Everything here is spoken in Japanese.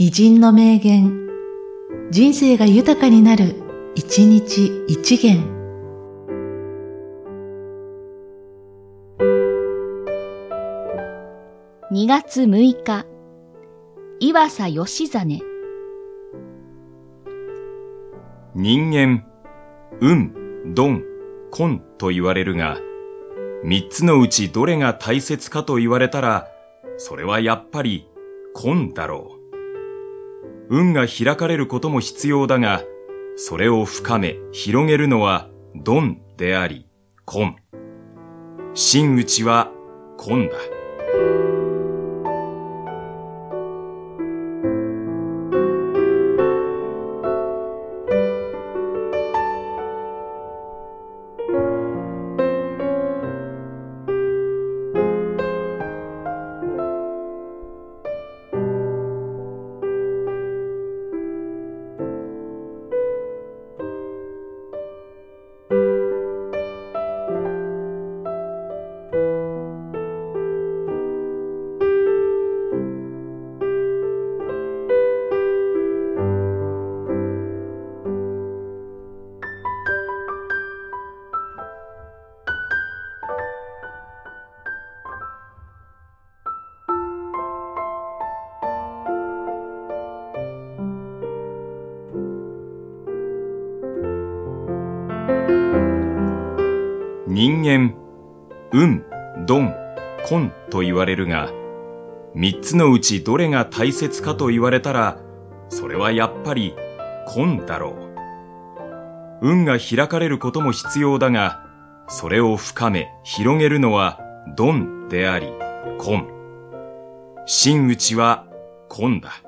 偉人の名言、人生が豊かになる、一日一元。2月6日、岩佐義実。人間、運、鈍、根と言われるが、三つのうちどれが大切かと言われたら、それはやっぱり根だろう。運が開かれることも必要だが、それを深め、広げるのはドンであり、コン。真打ちはコンだ。人間、運、鈍、根と言われるが、三つのうちどれが大切かと言われたら、それはやっぱり根だろう。運が開かれることも必要だが、それを深め、広げるのは鈍であり、根。真打ちは根だ。